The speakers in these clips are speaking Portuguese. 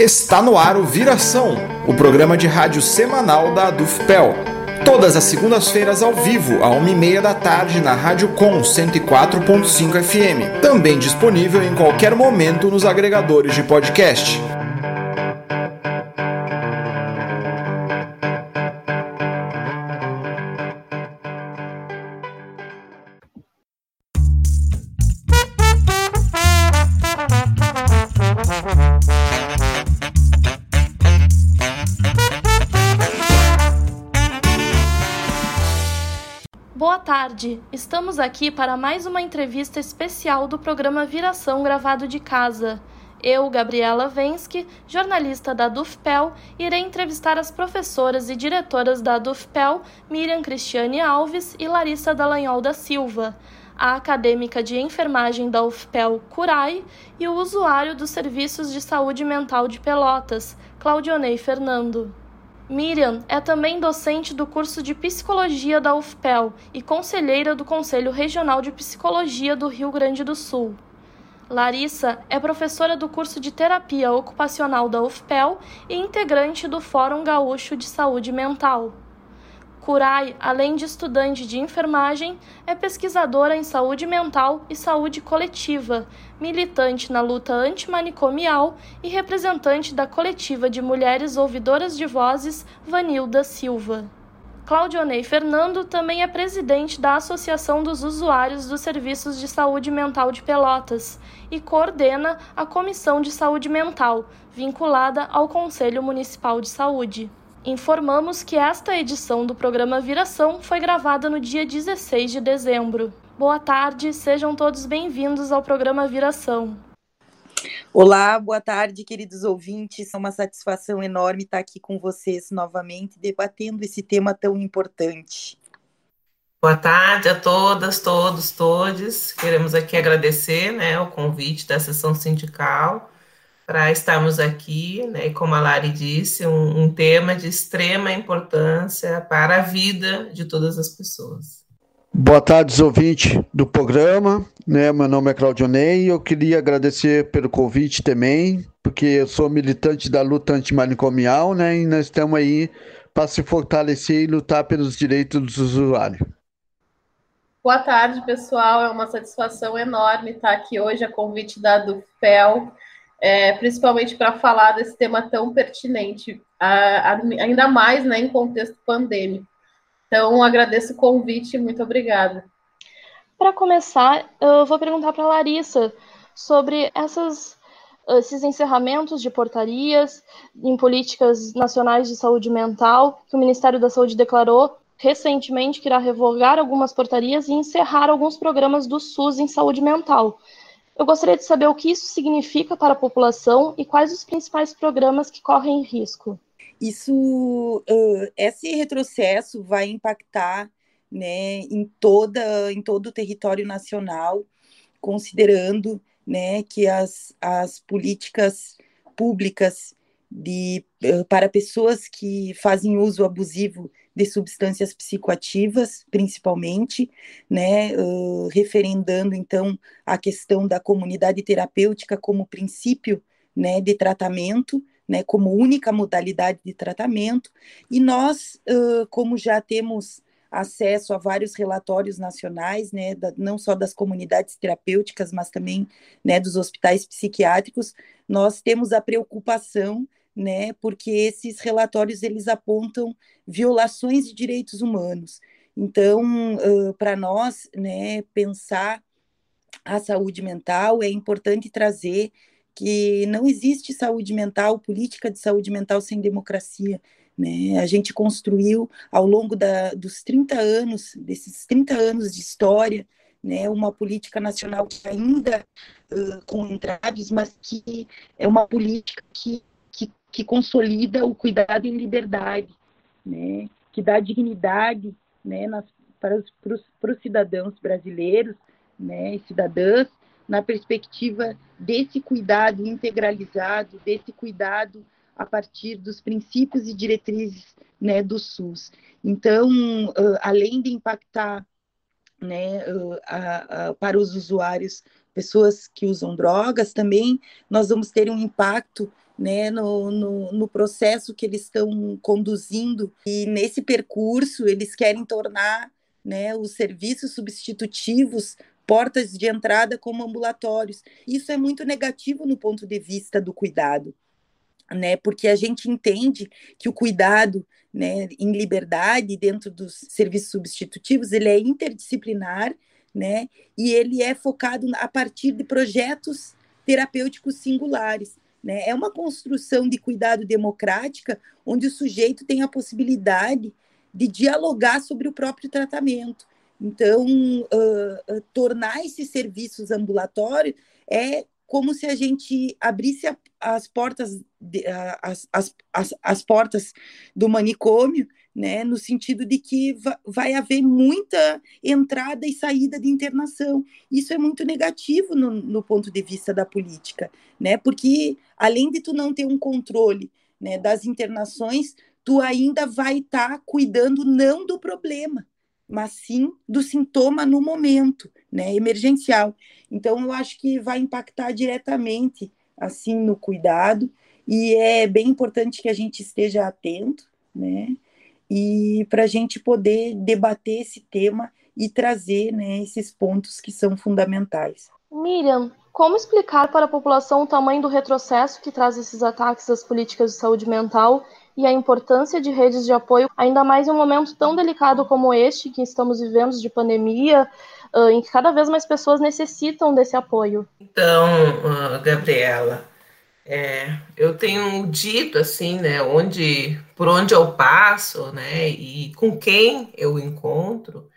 Está no ar o Viração, o programa de rádio semanal da Adufpel. Todas as segundas-feiras ao vivo, à 1h30 da tarde, na Rádio Com 104.5 FM. Também disponível em qualquer momento nos agregadores de podcast. Tarde. Estamos aqui para mais uma entrevista especial do programa Viração gravado de casa. Eu, Gabriela Vensky, jornalista da DUFPEL, irei entrevistar as professoras e diretoras da DUFPEL, Miriam Cristiane Alves e Larissa Dallagnol da Silva, a acadêmica de enfermagem da UFPEL, Curai, e o usuário dos serviços de saúde mental de Pelotas, Claudionei Fernando. Miriam é também docente do curso de Psicologia da UFPEL e conselheira do Conselho Regional de Psicologia do Rio Grande do Sul. Larissa é professora do curso de Terapia Ocupacional da UFPEL e integrante do Fórum Gaúcho de Saúde Mental. Curai, além de estudante de enfermagem, é pesquisadora em saúde mental e saúde coletiva, militante na luta antimanicomial e representante da coletiva de mulheres ouvidoras de vozes Vanilda Silva. Claudionei Fernando também é presidente da Associação dos Usuários dos Serviços de Saúde Mental de Pelotas e coordena a Comissão de Saúde Mental, vinculada ao Conselho Municipal de Saúde. Informamos que esta edição do programa Viração foi gravada no dia 16 de dezembro. Boa tarde, sejam todos bem-vindos ao programa Viração. Olá, boa tarde, queridos ouvintes. É uma satisfação enorme estar aqui com vocês novamente, debatendo esse tema tão importante. Boa tarde a todas, todos, todes. Queremos aqui agradecer né, o convite da sessão sindical para estarmos aqui, né, e como a Lari disse, um, um, tema de extrema importância para a vida de todas as pessoas. Boa tarde, ouvinte do programa, né, meu nome é Claudionei, eu queria agradecer pelo convite também, porque eu sou militante da luta antimanicomial, né, e nós estamos aí para se fortalecer e lutar pelos direitos dos usuários. Boa tarde, pessoal. É uma satisfação enorme estar aqui hoje a convite da DUFPEL é, principalmente para falar desse tema tão pertinente, a, a, ainda mais né, em contexto pandêmico. Então, agradeço o convite muito obrigada. Para começar, eu vou perguntar para a Larissa sobre essas, esses encerramentos de portarias em políticas nacionais de saúde mental que o Ministério da Saúde declarou recentemente que irá revogar algumas portarias e encerrar alguns programas do SUS em saúde mental. Eu gostaria de saber o que isso significa para a população e quais os principais programas que correm risco. Isso, esse retrocesso vai impactar né, em, toda, em todo o território nacional, considerando né, que as, as políticas públicas de, uh, para pessoas que fazem uso abusivo de substâncias psicoativas, principalmente, né, uh, referendando então a questão da comunidade terapêutica como princípio, né, de tratamento, né, como única modalidade de tratamento, e nós, uh, como já temos acesso a vários relatórios nacionais, né, da, não só das comunidades terapêuticas, mas também, né, dos hospitais psiquiátricos, nós temos a preocupação né, porque esses relatórios eles apontam violações de direitos humanos. Então, uh, para nós, né, pensar a saúde mental é importante trazer que não existe saúde mental, política de saúde mental sem democracia. Né? A gente construiu ao longo da, dos 30 anos, desses 30 anos de história, né, uma política nacional que ainda uh, com entraves, mas que é uma política que que consolida o cuidado em liberdade, né, que dá dignidade né, nas, para os, para os, para os cidadãos brasileiros né, e cidadãs na perspectiva desse cuidado integralizado, desse cuidado a partir dos princípios e diretrizes né, do SUS. Então, uh, além de impactar né, uh, para os usuários, pessoas que usam drogas, também nós vamos ter um impacto né, no, no, no, processo que eles estão conduzindo e nesse percurso eles querem tornar né, os serviços substitutivos portas de entrada como ambulatórios. Isso é muito negativo no ponto de vista do cuidado, né? Porque a gente entende que o cuidado, né, em liberdade dentro dos serviços substitutivos, ele é interdisciplinar, né? E ele é focado a partir de projetos terapêuticos singulares. Né? É uma construção de cuidado democrática onde o sujeito tem a possibilidade de dialogar sobre o próprio tratamento. Então, uh, uh, tornar esses serviços ambulatórios é como se a gente abrisse a, as portas de, as, as, as, as, portas do manicômio, né, no sentido de que va, vai haver muita entrada e saída de internação. Isso é muito negativo no, no ponto de vista da política, né, porque além de tu não ter um controle né, das internações, tu ainda vai estar tá cuidando não do problema, mas sim do sintoma no momento, né, emergencial. Então, eu acho que vai impactar diretamente, assim, no cuidado, e é bem importante que a gente esteja atento, né, e para a gente poder debater esse tema e trazer, né, esses pontos que são fundamentais. Miriam, como explicar para a população o tamanho do retrocesso que traz esses ataques às políticas de saúde mental e a importância de redes de apoio, ainda mais em um momento tão delicado como este que estamos vivendo de pandemia, uh, em que cada vez mais pessoas necessitam desse apoio. Então, uh, Gabriela, é, eu tenho dito assim, né, onde, por onde eu passo, né, e com quem eu encontro,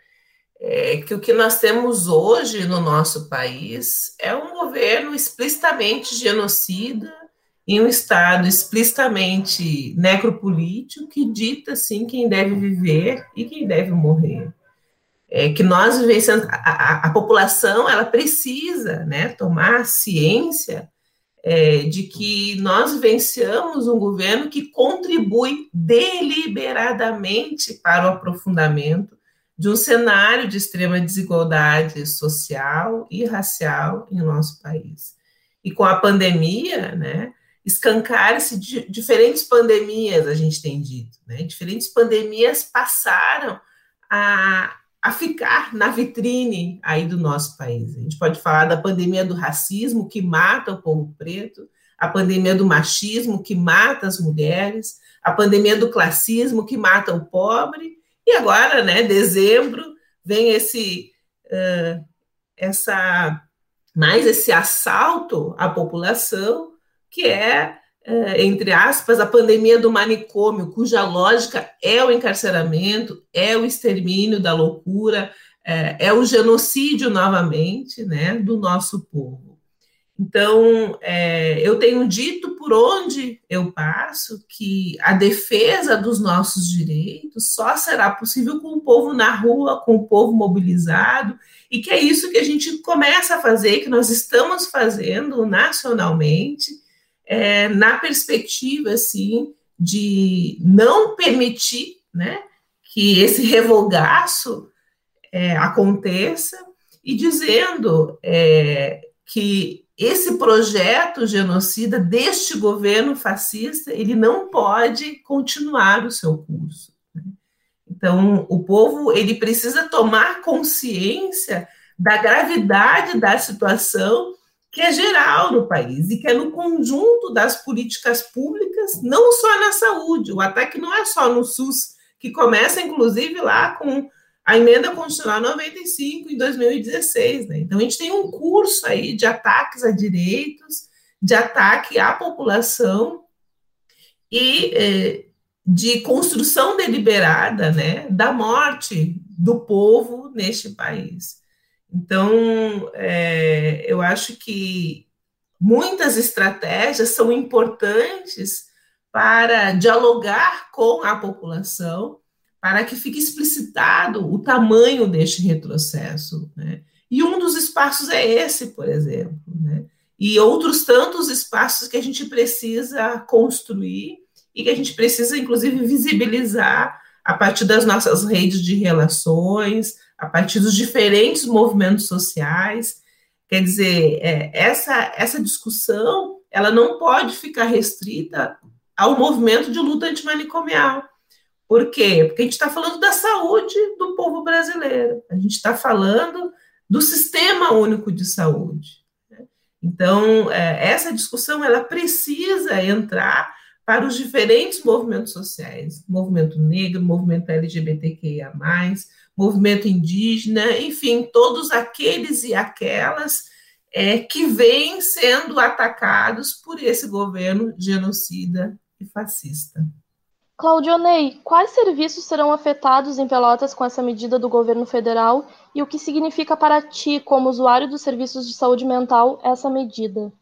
é que o que nós temos hoje no nosso país é um governo explicitamente genocida em um Estado explicitamente necropolítico que dita assim quem deve viver e quem deve morrer. É que nós vivenciamos, a, a, a população ela precisa né, tomar ciência é, de que nós vivenciamos um governo que contribui deliberadamente para o aprofundamento de um cenário de extrema desigualdade social e racial em nosso país. E com a pandemia, né, escancar-se de diferentes pandemias, a gente tem dito, né? Diferentes pandemias passaram a, a ficar na vitrine aí do nosso país. A gente pode falar da pandemia do racismo, que mata o povo preto, a pandemia do machismo, que mata as mulheres, a pandemia do classismo, que mata o pobre, e agora, né, dezembro, vem esse, uh, essa, mais esse assalto à população, que é, é, entre aspas, a pandemia do manicômio, cuja lógica é o encarceramento, é o extermínio da loucura, é, é o genocídio novamente, né, do nosso povo. Então, é, eu tenho dito por onde eu passo que a defesa dos nossos direitos só será possível com o povo na rua, com o povo mobilizado, e que é isso que a gente começa a fazer, que nós estamos fazendo nacionalmente, é, na perspectiva assim de não permitir né, que esse revogaço é, aconteça e dizendo é, que esse projeto genocida deste governo fascista ele não pode continuar o seu curso. Né? Então, o povo ele precisa tomar consciência da gravidade da situação que é geral no país e que é no conjunto das políticas públicas, não só na saúde. O ataque não é só no SUS, que começa, inclusive, lá com a emenda constitucional 95 em 2016. Né? Então, a gente tem um curso aí de ataques a direitos, de ataque à população e eh, de construção deliberada né, da morte do povo neste país. Então, é, eu acho que muitas estratégias são importantes para dialogar com a população, para que fique explicitado o tamanho deste retrocesso. Né? E um dos espaços é esse, por exemplo. Né? E outros tantos espaços que a gente precisa construir e que a gente precisa, inclusive, visibilizar a partir das nossas redes de relações, a partir dos diferentes movimentos sociais. Quer dizer, é, essa, essa discussão ela não pode ficar restrita ao movimento de luta antimanicomial. Por quê? Porque a gente está falando da saúde do povo brasileiro, a gente está falando do sistema único de saúde. Né? Então, é, essa discussão ela precisa entrar para os diferentes movimentos sociais, movimento negro, movimento LGBTQIA+, movimento indígena, enfim, todos aqueles e aquelas é, que vêm sendo atacados por esse governo genocida e fascista. Claudionei, quais serviços serão afetados em Pelotas com essa medida do governo federal e o que significa para ti, como usuário dos serviços de saúde mental, essa medida?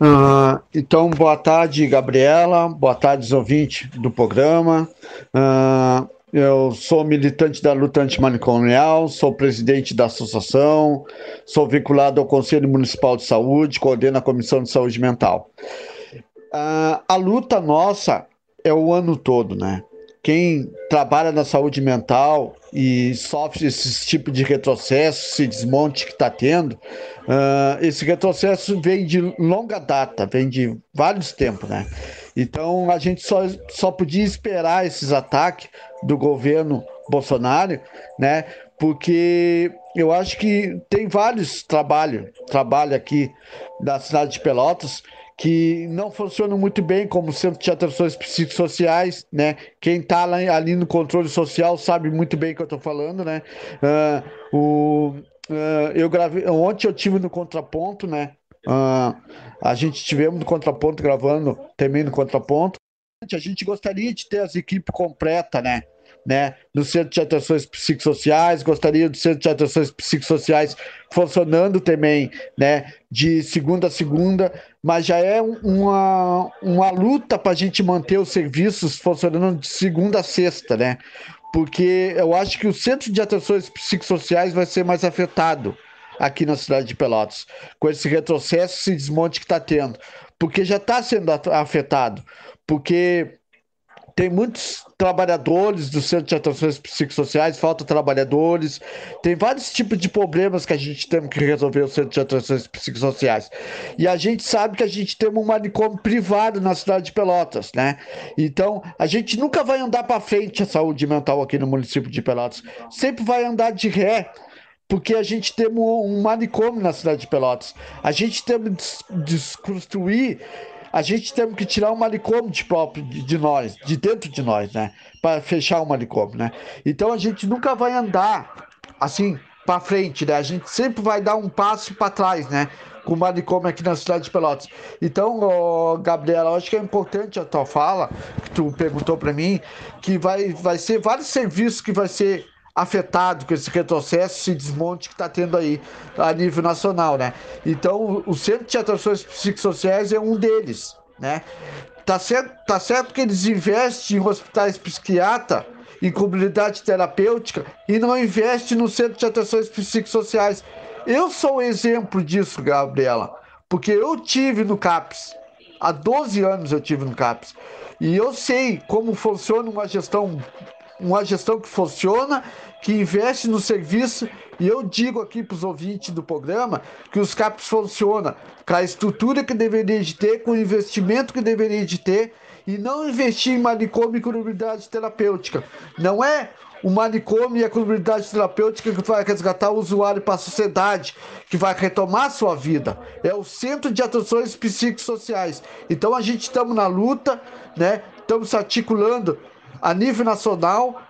Uh, então, boa tarde, Gabriela. Boa tarde, ouvintes do programa. Uh, eu sou militante da luta antimanicomial, sou presidente da associação, sou vinculado ao Conselho Municipal de Saúde, coordeno a Comissão de Saúde Mental. Uh, a luta nossa é o ano todo, né? Quem trabalha na saúde mental e sofre esse tipo de retrocesso, esse desmonte que está tendo, uh, esse retrocesso vem de longa data, vem de vários tempos, né? Então a gente só, só podia esperar esses ataques do governo Bolsonaro, né? Porque eu acho que tem vários trabalhos, trabalho aqui da cidade de Pelotas que não funcionam muito bem como centro de atenções psicossociais, né? Quem está ali no controle social sabe muito bem o que eu estou falando, né? Uh, o, uh, eu gravei ontem eu tive no contraponto, né? Uh, a gente tivemos no contraponto gravando também no contraponto. A gente gostaria de ter as equipes completas, né? né, no Centro de Atenções Psicossociais, gostaria do Centro de Atenções Psicossociais funcionando também, né, de segunda a segunda, mas já é uma, uma luta para a gente manter os serviços funcionando de segunda a sexta, né, porque eu acho que o Centro de Atenções Psicossociais vai ser mais afetado aqui na cidade de Pelotas, com esse retrocesso, esse desmonte que está tendo, porque já está sendo afetado, porque tem muitos trabalhadores do Centro de Atenções Psicossociais, falta trabalhadores, tem vários tipos de problemas que a gente tem que resolver no Centro de Atenções Psicossociais. E a gente sabe que a gente tem um manicômio privado na cidade de Pelotas, né? Então, a gente nunca vai andar para frente a saúde mental aqui no município de Pelotas, sempre vai andar de ré porque a gente tem um manicômio na cidade de Pelotas. A gente tem que desconstruir a gente tem que tirar o manicômio de próprio de, nós, de dentro de nós, né? Para fechar o manicômio, né? Então a gente nunca vai andar assim para frente, né? A gente sempre vai dar um passo para trás, né? Com o manicômio aqui na cidade de Pelotas. Então, Gabriela, acho que é importante a tua fala, que tu perguntou para mim, que vai, vai ser vários serviços que vai ser afetado com esse retrocesso, esse desmonte que está tendo aí a nível nacional, né? Então, o Centro de Atenções Psicossociais é um deles, né? Tá certo, tá certo que eles investem em hospitais psiquiátricos, em comunidade terapêutica e não investem no Centro de Atenções Psicossociais. Eu sou um exemplo disso, Gabriela, porque eu tive no CAPS. Há 12 anos eu tive no CAPS. E eu sei como funciona uma gestão uma gestão que funciona, que investe no serviço. E eu digo aqui para os ouvintes do programa que os CAPs funcionam com a estrutura que deveria de ter, com o investimento que deveria de ter, e não investir em manicômio e comunidade terapêutica. Não é o manicômio e a comunidade terapêutica que vai resgatar o usuário para a sociedade, que vai retomar a sua vida. É o Centro de Atenções Psicossociais. Então a gente estamos na luta, né? Estamos se articulando a nível nacional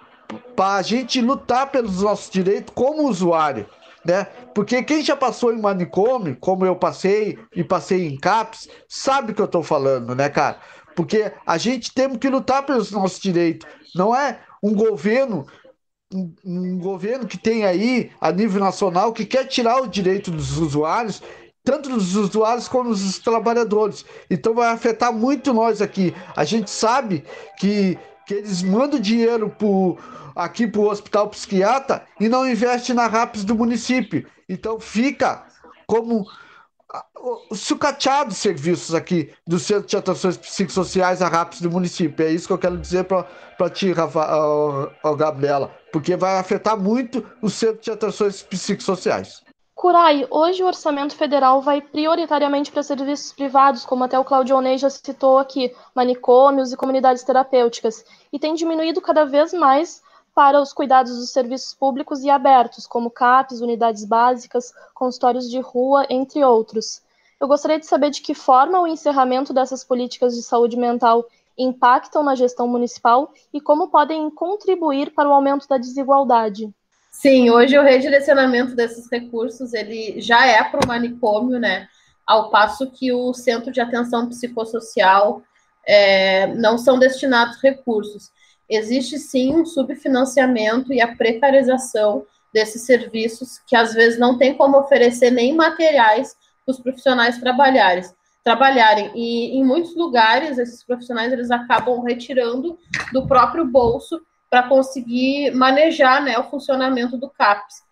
para a gente lutar pelos nossos direitos como usuário, né? Porque quem já passou em manicômio, como eu passei e passei em CAPS, sabe o que eu estou falando, né, cara? Porque a gente tem que lutar pelos nossos direitos. Não é um governo um, um governo que tem aí a nível nacional que quer tirar o direito dos usuários tanto dos usuários como dos trabalhadores. Então vai afetar muito nós aqui. A gente sabe que que eles mandam dinheiro pro, aqui para o hospital psiquiatra e não investe na RAPS do município. Então fica como sucateado serviços aqui do Centro de Atenções Psicossociais, a RAPS do município. É isso que eu quero dizer para ti, Rafa, Gabriela, porque vai afetar muito o Centro de Atenções Psicossociais. Curai, hoje o orçamento federal vai prioritariamente para serviços privados, como até o Claudio Ney já citou aqui, manicômios e comunidades terapêuticas, e tem diminuído cada vez mais para os cuidados dos serviços públicos e abertos, como CAPs, unidades básicas, consultórios de rua, entre outros. Eu gostaria de saber de que forma o encerramento dessas políticas de saúde mental impactam na gestão municipal e como podem contribuir para o aumento da desigualdade. Sim, hoje o redirecionamento desses recursos ele já é para o manicômio, né? Ao passo que o centro de atenção psicossocial é, não são destinados recursos. Existe sim um subfinanciamento e a precarização desses serviços que às vezes não tem como oferecer nem materiais para os profissionais trabalharem. trabalharem. E em muitos lugares esses profissionais eles acabam retirando do próprio bolso para conseguir manejar né, o funcionamento do CAPS.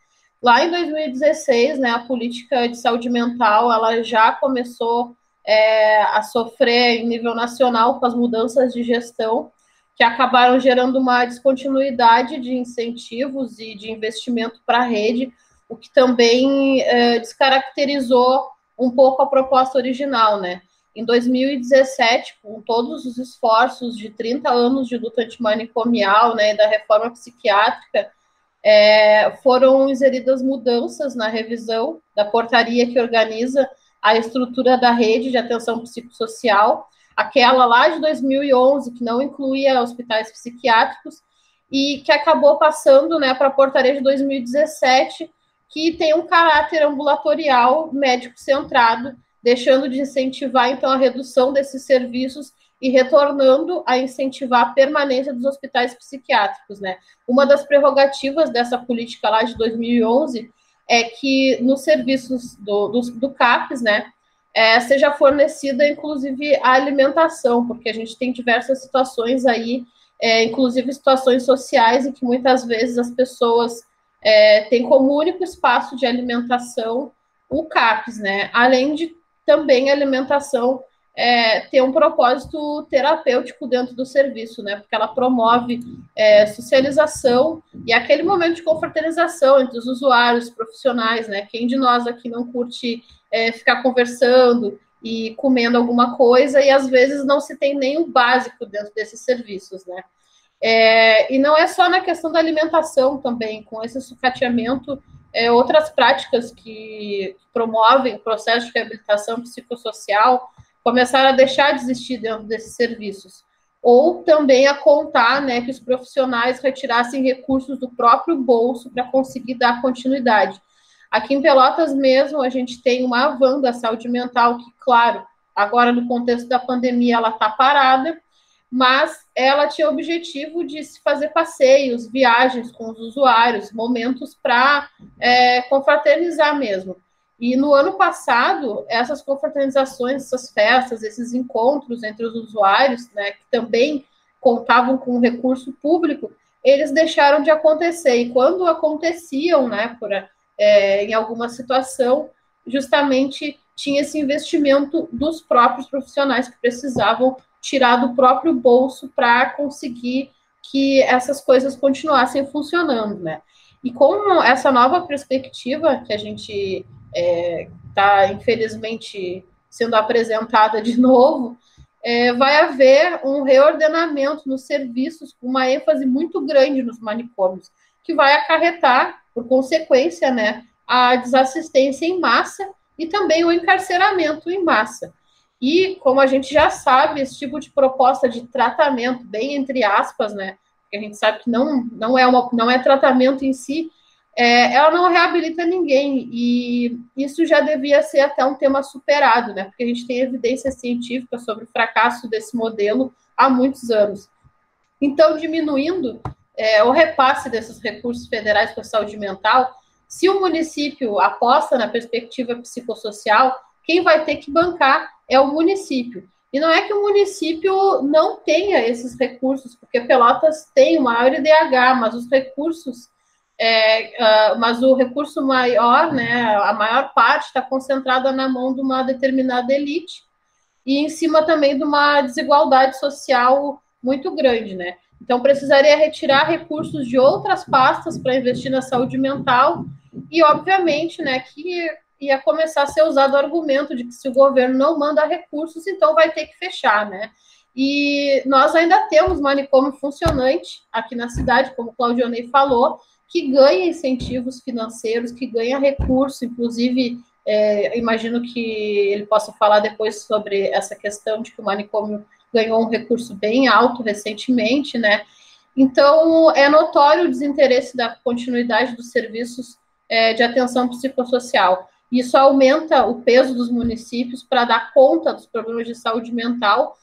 Lá em 2016, né, a política de saúde mental ela já começou é, a sofrer em nível nacional com as mudanças de gestão que acabaram gerando uma descontinuidade de incentivos e de investimento para a rede, o que também é, descaracterizou um pouco a proposta original, né? Em 2017, com todos os esforços de 30 anos de luta antimanicomial, né, da reforma psiquiátrica, é, foram inseridas mudanças na revisão da portaria que organiza a estrutura da rede de atenção psicossocial, aquela lá de 2011, que não incluía hospitais psiquiátricos, e que acabou passando né, para a portaria de 2017, que tem um caráter ambulatorial médico centrado, deixando de incentivar, então, a redução desses serviços e retornando a incentivar a permanência dos hospitais psiquiátricos, né? Uma das prerrogativas dessa política lá de 2011 é que nos serviços do, do, do CAPES, né, é, seja fornecida, inclusive, a alimentação, porque a gente tem diversas situações aí, é, inclusive situações sociais, em que muitas vezes as pessoas é, têm como único espaço de alimentação o CAPES, né? Além de também a alimentação é, ter um propósito terapêutico dentro do serviço, né? Porque ela promove é, socialização e aquele momento de confraternização entre os usuários, profissionais, né? Quem de nós aqui não curte é, ficar conversando e comendo alguma coisa e às vezes não se tem nem o básico dentro desses serviços, né? É, e não é só na questão da alimentação também, com esse sucateamento é, outras práticas que promovem o processo de reabilitação psicossocial começaram a deixar de existir dentro desses serviços. Ou também a contar né, que os profissionais retirassem recursos do próprio bolso para conseguir dar continuidade. Aqui em Pelotas mesmo, a gente tem uma van da saúde mental que, claro, agora no contexto da pandemia ela está parada, mas ela tinha o objetivo de se fazer passeios, viagens com os usuários, momentos para é, confraternizar mesmo. E no ano passado, essas confraternizações, essas festas, esses encontros entre os usuários, né, que também contavam com recurso público, eles deixaram de acontecer. E quando aconteciam, né, por, é, em alguma situação, justamente tinha esse investimento dos próprios profissionais que precisavam tirar do próprio bolso para conseguir que essas coisas continuassem funcionando, né? E com essa nova perspectiva que a gente está, é, tá, infelizmente, sendo apresentada de novo, é, vai haver um reordenamento nos serviços com uma ênfase muito grande nos manicômios, que vai acarretar, por consequência, né, a desassistência em massa e também o encarceramento em massa. E, como a gente já sabe, esse tipo de proposta de tratamento, bem entre aspas, né? A gente sabe que não, não, é, uma, não é tratamento em si, é, ela não reabilita ninguém. E isso já devia ser até um tema superado, né? Porque a gente tem evidência científica sobre o fracasso desse modelo há muitos anos. Então, diminuindo é, o repasse desses recursos federais para a saúde mental, se o município aposta na perspectiva psicossocial, quem vai ter que bancar é o município. E não é que o município não tenha esses recursos, porque Pelotas tem o maior IDH, mas os recursos, é, uh, mas o recurso maior, né, a maior parte está concentrada na mão de uma determinada elite e em cima também de uma desigualdade social muito grande, né? Então precisaria retirar recursos de outras pastas para investir na saúde mental e, obviamente, né, que ia começar a ser usado o argumento de que se o governo não manda recursos, então vai ter que fechar, né? E nós ainda temos manicômio funcionante aqui na cidade, como o Claudionei falou, que ganha incentivos financeiros, que ganha recurso, inclusive, é, imagino que ele possa falar depois sobre essa questão de que o manicômio ganhou um recurso bem alto recentemente, né? Então, é notório o desinteresse da continuidade dos serviços é, de atenção psicossocial. Isso aumenta o peso dos municípios para dar conta dos problemas de saúde mental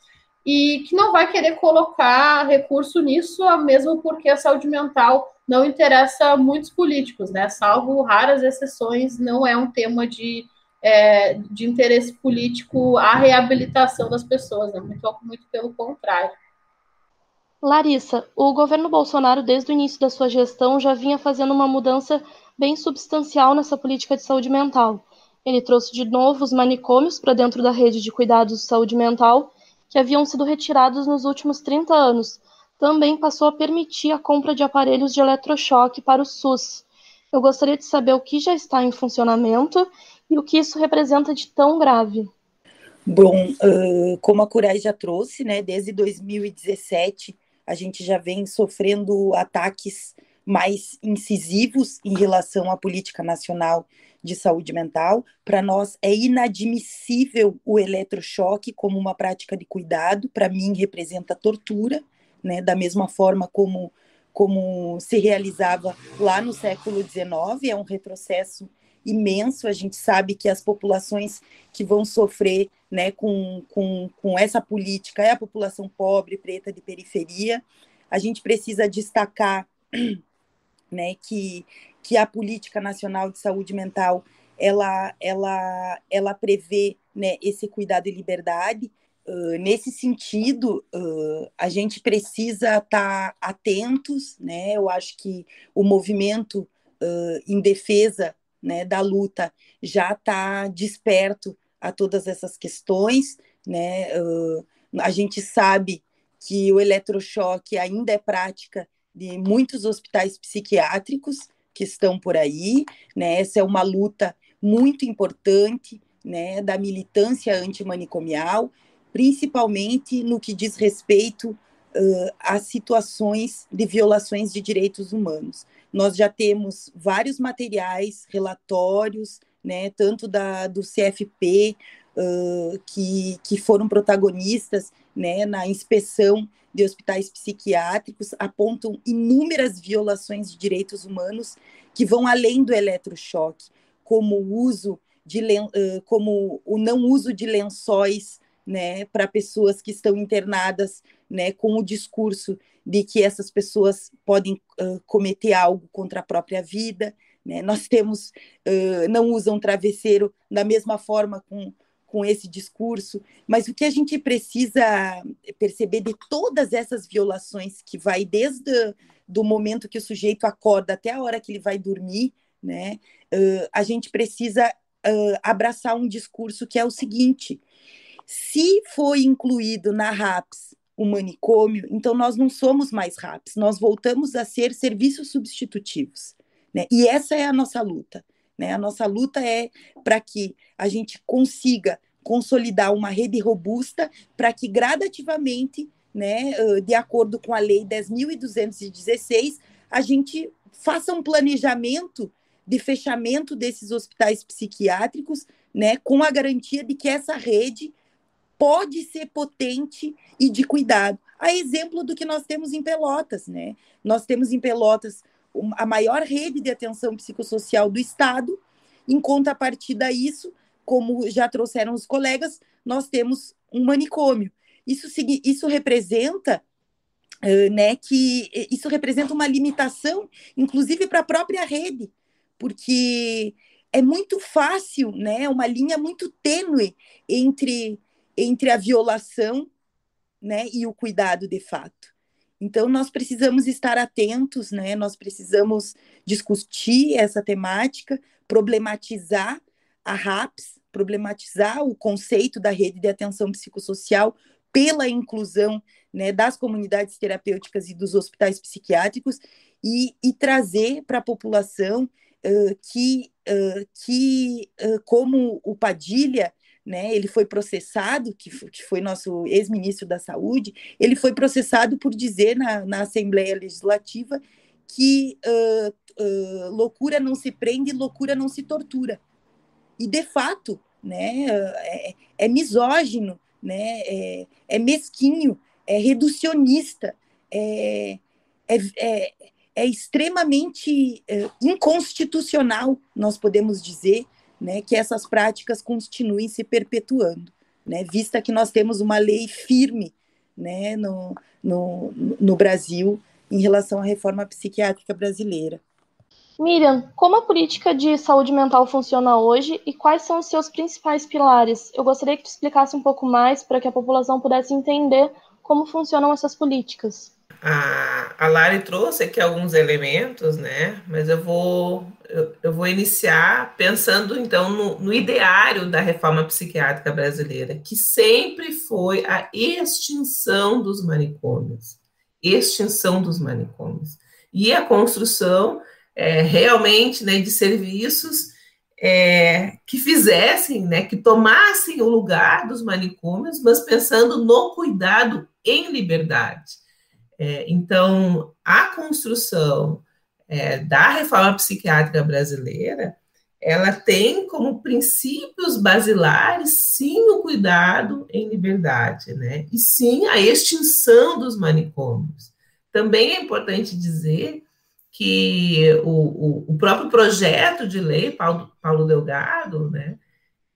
e que não vai querer colocar recurso nisso, mesmo porque a saúde mental não interessa muitos políticos, né? Salvo raras exceções, não é um tema de, é, de interesse político a reabilitação das pessoas, né? muito, muito pelo contrário. Larissa, o governo Bolsonaro, desde o início da sua gestão, já vinha fazendo uma mudança bem substancial nessa política de saúde mental. Ele trouxe de novo os manicômios para dentro da rede de cuidados de saúde mental, que haviam sido retirados nos últimos 30 anos. Também passou a permitir a compra de aparelhos de eletrochoque para o SUS. Eu gostaria de saber o que já está em funcionamento e o que isso representa de tão grave. Bom, uh, como a Curai já trouxe, né, desde 2017 a gente já vem sofrendo ataques mais incisivos em relação à política nacional de saúde mental. Para nós é inadmissível o eletrochoque como uma prática de cuidado, para mim representa tortura, né, da mesma forma como como se realizava lá no século XIX, é um retrocesso imenso. A gente sabe que as populações que vão sofrer né, com, com, com essa política é a população pobre, preta, de periferia. A gente precisa destacar né, que, que a política nacional de saúde mental ela, ela, ela prevê né, esse cuidado e liberdade. Uh, nesse sentido, uh, a gente precisa estar tá atentos, né? Eu acho que o movimento uh, em defesa né, da luta já está desperto a todas essas questões, né? a gente sabe que o eletrochoque ainda é prática de muitos hospitais psiquiátricos que estão por aí, né? Essa é uma luta muito importante, né, da militância antimanicomial, principalmente no que diz respeito uh, a situações de violações de direitos humanos. Nós já temos vários materiais, relatórios, né, tanto da, do CFP, uh, que, que foram protagonistas né, na inspeção de hospitais psiquiátricos apontam inúmeras violações de direitos humanos que vão além do eletrochoque, como o uso de como o não uso de lençóis né, para pessoas que estão internadas, né, com o discurso de que essas pessoas podem uh, cometer algo contra a própria vida. Né? Nós temos, uh, não usam travesseiro da mesma forma com com esse discurso, mas o que a gente precisa perceber de todas essas violações que vai desde do momento que o sujeito acorda até a hora que ele vai dormir, né? Uh, a gente precisa uh, abraçar um discurso que é o seguinte: se foi incluído na RAPS o manicômio, então nós não somos mais RAPS, nós voltamos a ser serviços substitutivos. Né? E essa é a nossa luta. Né? A nossa luta é para que a gente consiga consolidar uma rede robusta para que gradativamente, né, de acordo com a lei 10.216, a gente faça um planejamento de fechamento desses hospitais psiquiátricos, né, com a garantia de que essa rede pode ser potente e de cuidado. A exemplo do que nós temos em Pelotas, né? Nós temos em Pelotas a maior rede de atenção psicossocial do Estado. Em contrapartida a isso, como já trouxeram os colegas, nós temos um manicômio. Isso, isso representa uh, né, que isso representa uma limitação, inclusive para a própria rede, porque é muito fácil, né, uma linha muito tênue entre entre a violação né, e o cuidado de fato. Então, nós precisamos estar atentos, né? nós precisamos discutir essa temática, problematizar a RAPS, problematizar o conceito da rede de atenção psicossocial pela inclusão né, das comunidades terapêuticas e dos hospitais psiquiátricos e, e trazer para a população uh, que, uh, que uh, como o Padilha né, ele foi processado, que foi, que foi nosso ex-ministro da Saúde, ele foi processado por dizer na, na Assembleia Legislativa que uh, uh, loucura não se prende, loucura não se tortura. E, de fato, né, é, é misógino, né, é, é, mesquinho, é reducionista, é, é, é, é extremamente inconstitucional, nós podemos dizer, né, que essas práticas continuem se perpetuando, né, vista que nós temos uma lei firme né, no, no, no Brasil em relação à reforma psiquiátrica brasileira. Miriam, como a política de saúde mental funciona hoje e quais são os seus principais pilares? Eu gostaria que tu explicasse um pouco mais para que a população pudesse entender como funcionam essas políticas. A, a Lari trouxe aqui alguns elementos, né? Mas eu vou, eu, eu vou iniciar pensando, então, no, no ideário da reforma psiquiátrica brasileira, que sempre foi a extinção dos manicômios. Extinção dos manicômios. E a construção é, realmente né, de serviços é, que fizessem, né, que tomassem o lugar dos manicômios, mas pensando no cuidado em liberdade. É, então, a construção é, da reforma psiquiátrica brasileira, ela tem como princípios basilares, sim, o cuidado em liberdade, né? E sim, a extinção dos manicômios. Também é importante dizer que o, o, o próprio projeto de lei, Paulo, Paulo Delgado, né,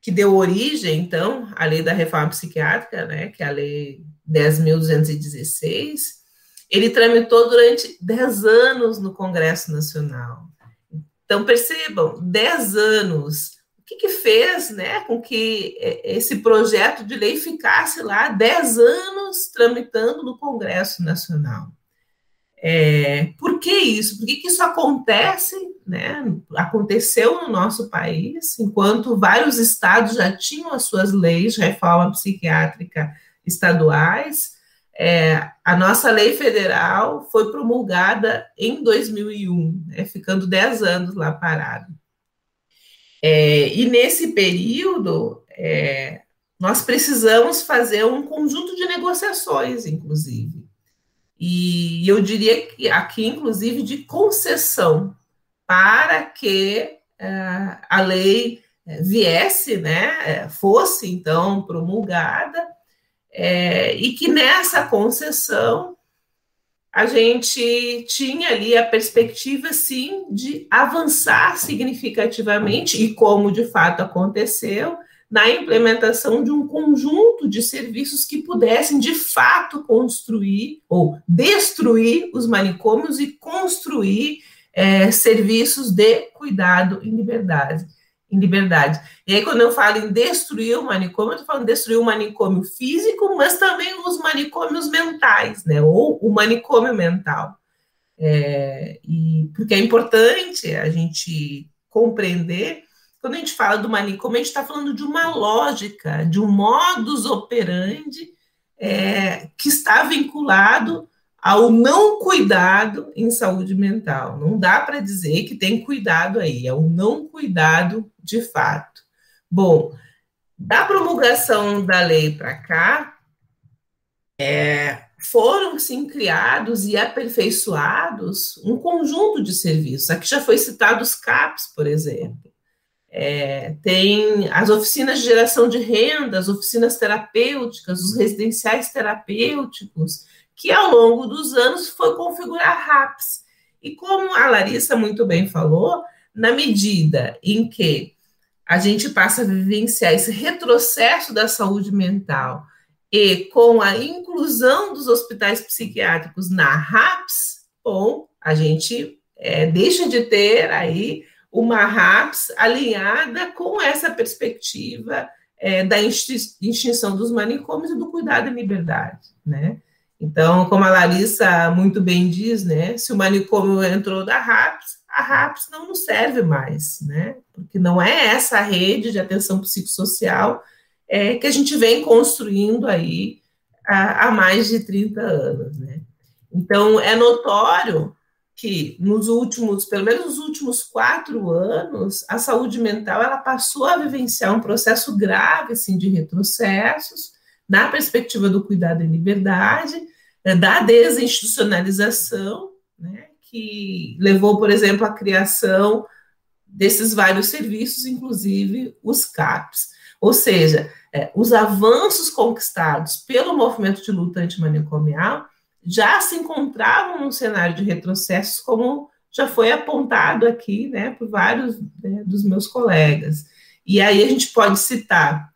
que deu origem, então, à lei da reforma psiquiátrica, né, que é a lei 10.216, ele tramitou durante 10 anos no Congresso Nacional. Então, percebam, 10 anos. O que, que fez né, com que esse projeto de lei ficasse lá 10 anos tramitando no Congresso Nacional? É, por que isso? Por que, que isso acontece? Né? Aconteceu no nosso país, enquanto vários estados já tinham as suas leis de reforma psiquiátrica estaduais, é, a nossa lei federal foi promulgada em 2001, né, ficando 10 anos lá parado. É, e nesse período, é, nós precisamos fazer um conjunto de negociações, inclusive. E eu diria que aqui, inclusive, de concessão, para que é, a lei é, viesse, né, é, fosse então promulgada é, e que nessa concessão a gente tinha ali a perspectiva, sim, de avançar significativamente, e como de fato aconteceu, na implementação de um conjunto de serviços que pudessem de fato construir ou destruir os manicômios e construir é, serviços de cuidado em liberdade em liberdade. E aí, quando eu falo em destruir o manicômio, eu estou falando destruir o manicômio físico, mas também os manicômios mentais, né? Ou o manicômio mental. É, e porque é importante a gente compreender, quando a gente fala do manicômio, a gente está falando de uma lógica, de um modus operandi é, que está vinculado ao não cuidado em saúde mental. Não dá para dizer que tem cuidado aí, é o não cuidado de fato. Bom, da promulgação da lei para cá, é, foram sim criados e aperfeiçoados um conjunto de serviços. Aqui já foi citado os CAPs, por exemplo. É, tem as oficinas de geração de renda, as oficinas terapêuticas, os residenciais terapêuticos, que ao longo dos anos foi configurar RAPs. E como a Larissa muito bem falou, na medida em que a gente passa a vivenciar esse retrocesso da saúde mental e com a inclusão dos hospitais psiquiátricos na RAPS, bom, a gente é, deixa de ter aí uma RAPS alinhada com essa perspectiva é, da extinção dos manicômios e do cuidado em liberdade, né? Então, como a Larissa muito bem diz, né, se o manicômio entrou da RAPS, a RAPS não nos serve mais, né? Porque não é essa rede de atenção psicossocial é, que a gente vem construindo aí há, há mais de 30 anos, né? Então, é notório que nos últimos, pelo menos nos últimos quatro anos, a saúde mental ela passou a vivenciar um processo grave assim, de retrocessos na perspectiva do cuidado em liberdade, né, da desinstitucionalização, né, que levou, por exemplo, à criação desses vários serviços, inclusive os CAPs. Ou seja, é, os avanços conquistados pelo movimento de luta antimanicomial já se encontravam num cenário de retrocessos, como já foi apontado aqui, né, por vários né, dos meus colegas. E aí a gente pode citar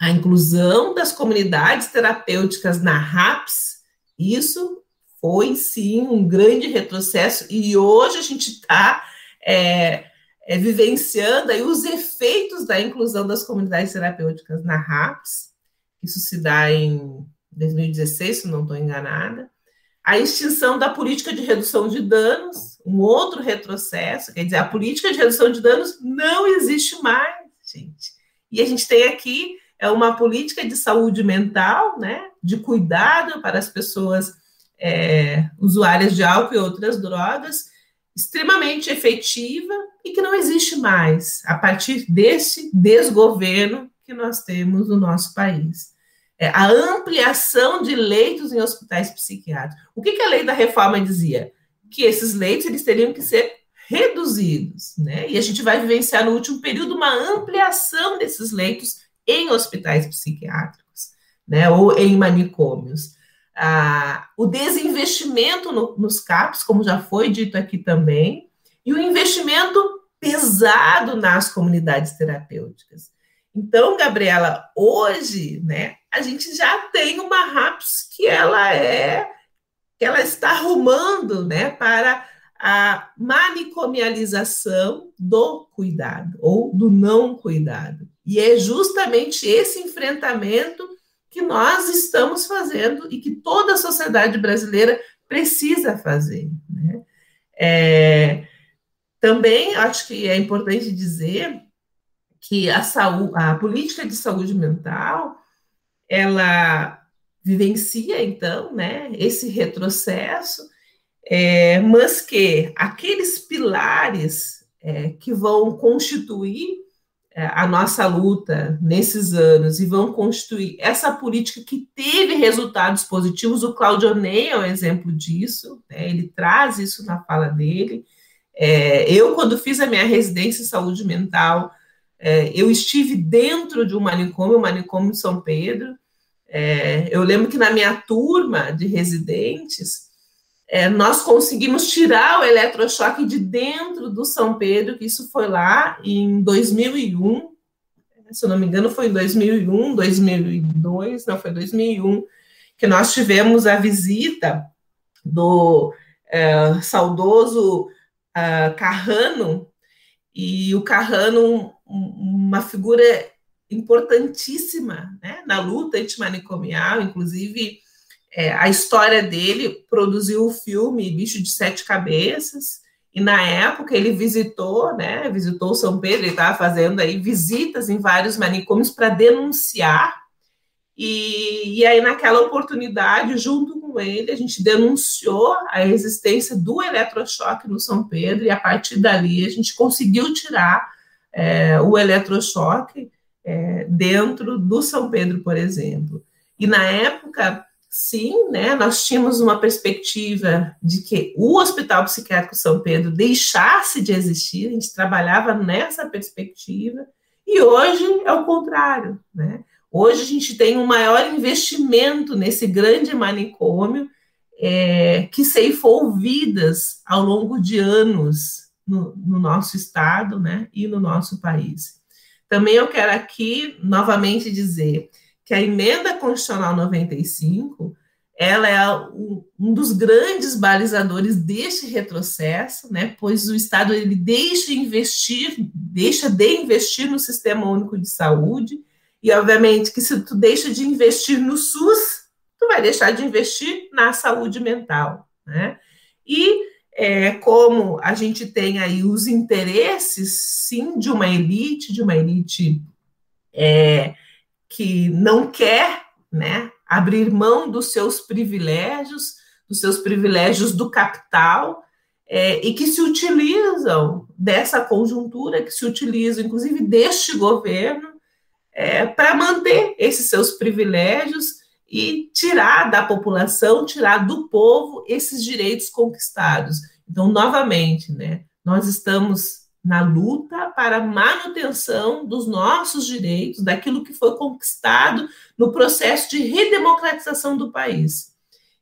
a inclusão das comunidades terapêuticas na RAPS, isso foi sim um grande retrocesso, e hoje a gente está é, é, vivenciando aí os efeitos da inclusão das comunidades terapêuticas na RAPS, isso se dá em 2016, se não estou enganada, a extinção da política de redução de danos, um outro retrocesso, quer dizer, a política de redução de danos não existe mais, gente. E a gente tem aqui é uma política de saúde mental, né, de cuidado para as pessoas é, usuárias de álcool e outras drogas, extremamente efetiva e que não existe mais a partir desse desgoverno que nós temos no nosso país é, a ampliação de leitos em hospitais psiquiátricos. O que, que, a lei da reforma dizia? Que esses leitos eles teriam que ser reduzidos, né? E a gente vai vivenciar no último período uma ampliação desses leitos em hospitais psiquiátricos, né? Ou em manicômios. Ah, o desinvestimento no, nos CAPs, como já foi dito aqui também, e o investimento pesado nas comunidades terapêuticas. Então, Gabriela, hoje, né, a gente já tem uma RAPS que ela é, que ela está arrumando, né, para a manicomialização do cuidado ou do não cuidado. E é justamente esse enfrentamento que nós estamos fazendo e que toda a sociedade brasileira precisa fazer. Né? É, também acho que é importante dizer que a, saúde, a política de saúde mental ela vivencia então né, esse retrocesso, é, mas que aqueles pilares é, que vão constituir a nossa luta nesses anos e vão constituir essa política que teve resultados positivos. O Claudio Ney é um exemplo disso, né, ele traz isso na fala dele. É, eu, quando fiz a minha residência em saúde mental, é, eu estive dentro de um manicômio, o manicômio de São Pedro. É, eu lembro que na minha turma de residentes, é, nós conseguimos tirar o eletrochoque de dentro do São Pedro, que isso foi lá em 2001, se eu não me engano, foi em 2001, 2002, não, foi 2001, que nós tivemos a visita do é, saudoso uh, Carrano, e o Carrano, uma figura importantíssima né, na luta antimanicomial, inclusive é, a história dele produziu o filme Bicho de Sete Cabeças, e na época ele visitou, né, visitou São Pedro, ele estava fazendo aí visitas em vários manicômios para denunciar, e, e aí naquela oportunidade, junto com ele, a gente denunciou a existência do eletrochoque no São Pedro, e a partir dali a gente conseguiu tirar é, o eletrochoque é, dentro do São Pedro, por exemplo. E na época, sim, né, nós tínhamos uma perspectiva de que o Hospital Psiquiátrico São Pedro deixasse de existir, a gente trabalhava nessa perspectiva, e hoje é o contrário, né? Hoje a gente tem um maior investimento nesse grande manicômio é, que ceifou vidas ao longo de anos no, no nosso estado né, e no nosso país. Também eu quero aqui novamente dizer que a emenda constitucional 95 ela é um dos grandes balizadores deste retrocesso, né, pois o Estado ele deixa investir, deixa de investir no Sistema Único de Saúde E, obviamente, que se tu deixa de investir no SUS, tu vai deixar de investir na saúde mental, né? E é, como a gente tem aí os interesses, sim, de uma elite, de uma elite é, que não quer, né, abrir mão dos seus privilégios, dos seus privilégios do capital, é, e que se utilizam dessa conjuntura, que se utilizam, inclusive, deste governo, é, para manter esses seus privilégios e tirar da população, tirar do povo esses direitos conquistados. Então, novamente, né, nós estamos na luta para a manutenção dos nossos direitos, daquilo que foi conquistado no processo de redemocratização do país.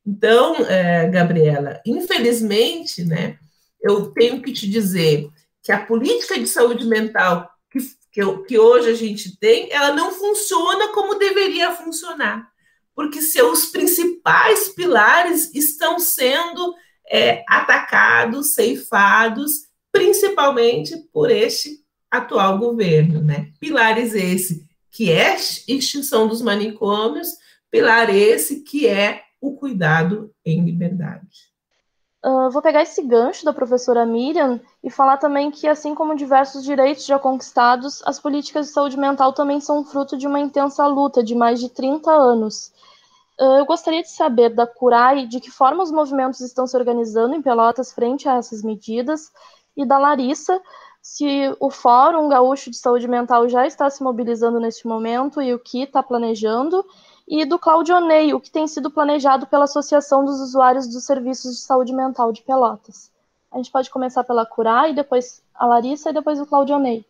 Então, é, Gabriela, infelizmente, né, eu tenho que te dizer que a política de saúde mental que, que, que hoje a gente tem, ela não funciona como deveria funcionar, porque seus principais pilares estão sendo é, atacados, ceifados, principalmente por este atual governo, né? Pilares esse que é extinção dos manicômios, pilar esse que é o cuidado em liberdade. Uh, vou pegar esse gancho da professora Miriam e falar também que, assim como diversos direitos já conquistados, as políticas de saúde mental também são fruto de uma intensa luta de mais de 30 anos. Uh, eu gostaria de saber da CURAI de que forma os movimentos estão se organizando em Pelotas frente a essas medidas, e da Larissa se o Fórum Gaúcho de Saúde Mental já está se mobilizando neste momento e o que está planejando, e do Claudionei, o que tem sido planejado pela Associação dos Usuários dos Serviços de Saúde Mental de Pelotas. A gente pode começar pela Curar, e depois a Larissa, e depois o Claudionei.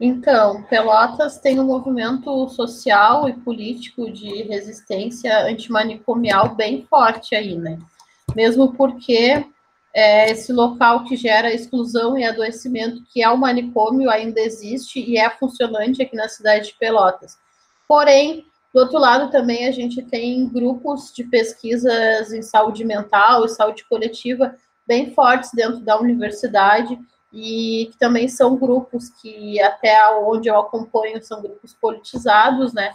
Então, Pelotas tem um movimento social e político de resistência antimanicomial bem forte aí, né? Mesmo porque é, esse local que gera exclusão e adoecimento, que é o manicômio, ainda existe e é funcionante aqui na cidade de Pelotas. Porém, do outro lado, também a gente tem grupos de pesquisas em saúde mental e saúde coletiva bem fortes dentro da universidade e que também são grupos que, até onde eu acompanho, são grupos politizados, né?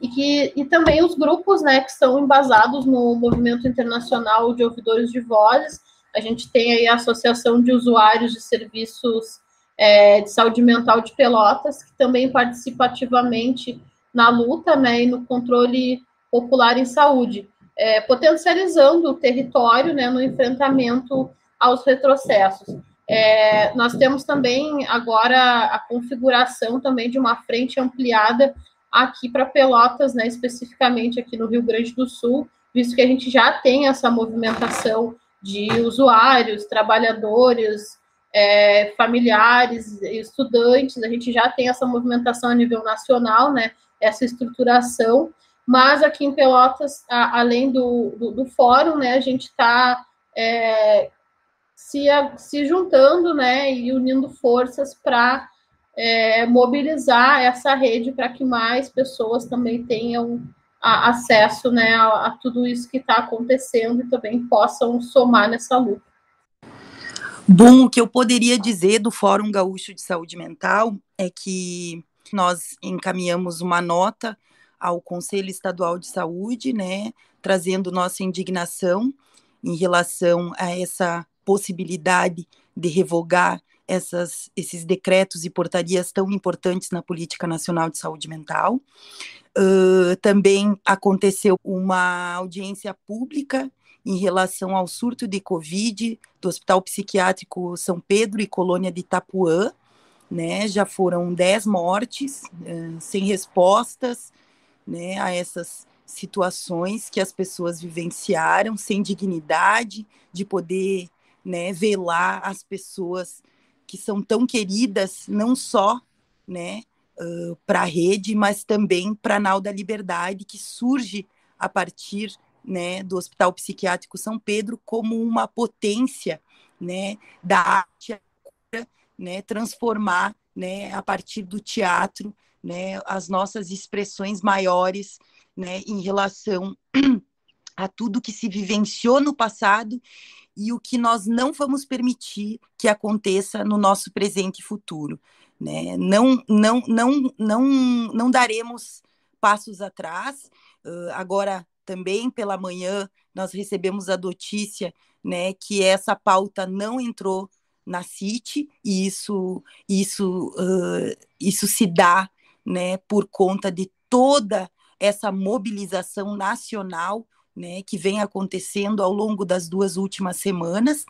E, que, e também os grupos né, que são embasados no movimento internacional de ouvidores de vozes. A gente tem aí a Associação de Usuários de Serviços é, de Saúde Mental de Pelotas, que também participa ativamente na luta né, e no controle popular em saúde, é, potencializando o território né, no enfrentamento aos retrocessos. É, nós temos também agora a configuração também de uma frente ampliada aqui para Pelotas, né, especificamente aqui no Rio Grande do Sul, visto que a gente já tem essa movimentação de usuários, trabalhadores, é, familiares, estudantes, a gente já tem essa movimentação a nível nacional, né, essa estruturação, mas aqui em Pelotas, a, além do, do, do, fórum, né, a gente está é, se, se juntando, né, e unindo forças para é, mobilizar essa rede para que mais pessoas também tenham a, acesso, né, a, a tudo isso que está acontecendo e também possam somar nessa luta. Bom, o que eu poderia dizer do Fórum Gaúcho de Saúde Mental é que nós encaminhamos uma nota ao Conselho Estadual de Saúde, né, trazendo nossa indignação em relação a essa possibilidade de revogar essas, esses decretos e portarias tão importantes na política nacional de saúde mental. Uh, também aconteceu uma audiência pública em relação ao surto de Covid do Hospital Psiquiátrico São Pedro e Colônia de Itapuã, né? Já foram 10 mortes uh, sem respostas, né, a essas situações que as pessoas vivenciaram sem dignidade de poder, né, velar as pessoas que são tão queridas não só, né, para a rede, mas também para a Nau da Liberdade, que surge a partir né, do Hospital Psiquiátrico São Pedro como uma potência né, da arte né, transformar, né, a partir do teatro, né, as nossas expressões maiores, né, em relação a tudo que se vivenciou no passado e o que nós não vamos permitir que aconteça no nosso presente e futuro. Né? Não, não, não, não, não daremos passos atrás. Uh, agora, também pela manhã, nós recebemos a notícia né, que essa pauta não entrou na CIT, e isso, isso, uh, isso se dá né, por conta de toda essa mobilização nacional né, que vem acontecendo ao longo das duas últimas semanas.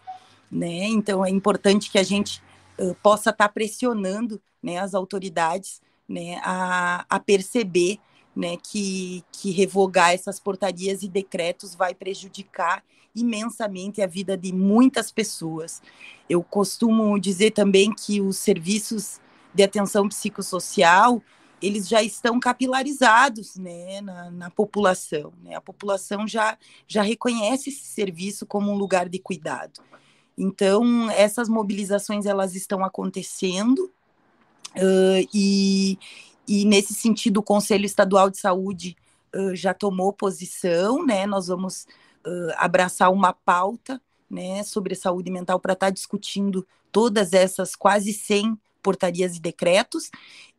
Né? Então, é importante que a gente uh, possa estar tá pressionando né, as autoridades né, a, a perceber né, que, que revogar essas portarias e decretos vai prejudicar imensamente a vida de muitas pessoas. Eu costumo dizer também que os serviços de atenção psicossocial eles já estão capilarizados né, na, na população. Né? A população já, já reconhece esse serviço como um lugar de cuidado. Então, essas mobilizações elas estão acontecendo uh, e, e, nesse sentido, o Conselho Estadual de Saúde uh, já tomou posição, né? Nós vamos uh, abraçar uma pauta né, sobre saúde mental para estar tá discutindo todas essas quase 100 portarias e decretos,